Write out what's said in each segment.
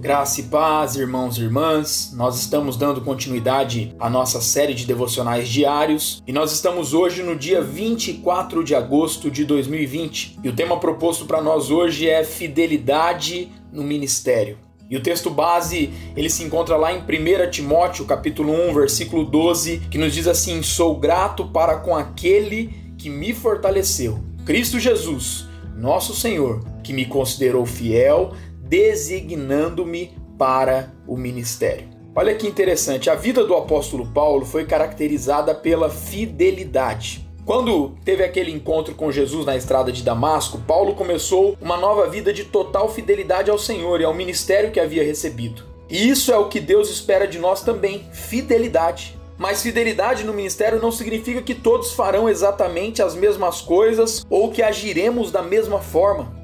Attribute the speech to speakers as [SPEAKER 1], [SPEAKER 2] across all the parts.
[SPEAKER 1] Graça e paz, irmãos e irmãs. Nós estamos dando continuidade à nossa série de devocionais diários e nós estamos hoje no dia 24 de agosto de 2020. E o tema proposto para nós hoje é fidelidade no ministério. E o texto base, ele se encontra lá em 1 Timóteo, capítulo 1, versículo 12, que nos diz assim: "Sou grato para com aquele que me fortaleceu, Cristo Jesus, nosso Senhor, que me considerou fiel designando-me para o ministério. Olha que interessante, a vida do apóstolo Paulo foi caracterizada pela fidelidade. Quando teve aquele encontro com Jesus na estrada de Damasco, Paulo começou uma nova vida de total fidelidade ao Senhor e ao ministério que havia recebido. E isso é o que Deus espera de nós também: fidelidade. Mas fidelidade no ministério não significa que todos farão exatamente as mesmas coisas ou que agiremos da mesma forma.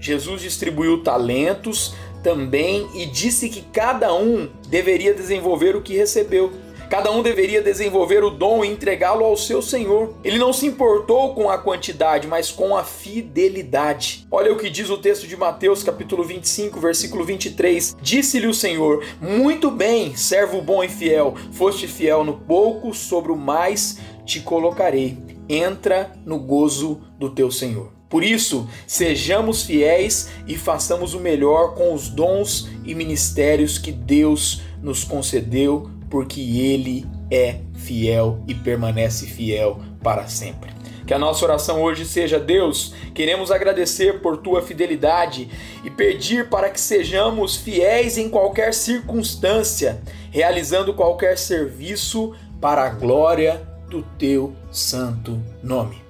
[SPEAKER 1] Jesus distribuiu talentos também e disse que cada um deveria desenvolver o que recebeu. Cada um deveria desenvolver o dom e entregá-lo ao seu Senhor. Ele não se importou com a quantidade, mas com a fidelidade. Olha o que diz o texto de Mateus, capítulo 25, versículo 23. Disse-lhe o Senhor: Muito bem, servo bom e fiel, foste fiel no pouco, sobre o mais te colocarei. Entra no gozo do teu Senhor. Por isso, sejamos fiéis e façamos o melhor com os dons e ministérios que Deus nos concedeu, porque Ele é fiel e permanece fiel para sempre. Que a nossa oração hoje seja: Deus, queremos agradecer por tua fidelidade e pedir para que sejamos fiéis em qualquer circunstância, realizando qualquer serviço para a glória do teu santo nome.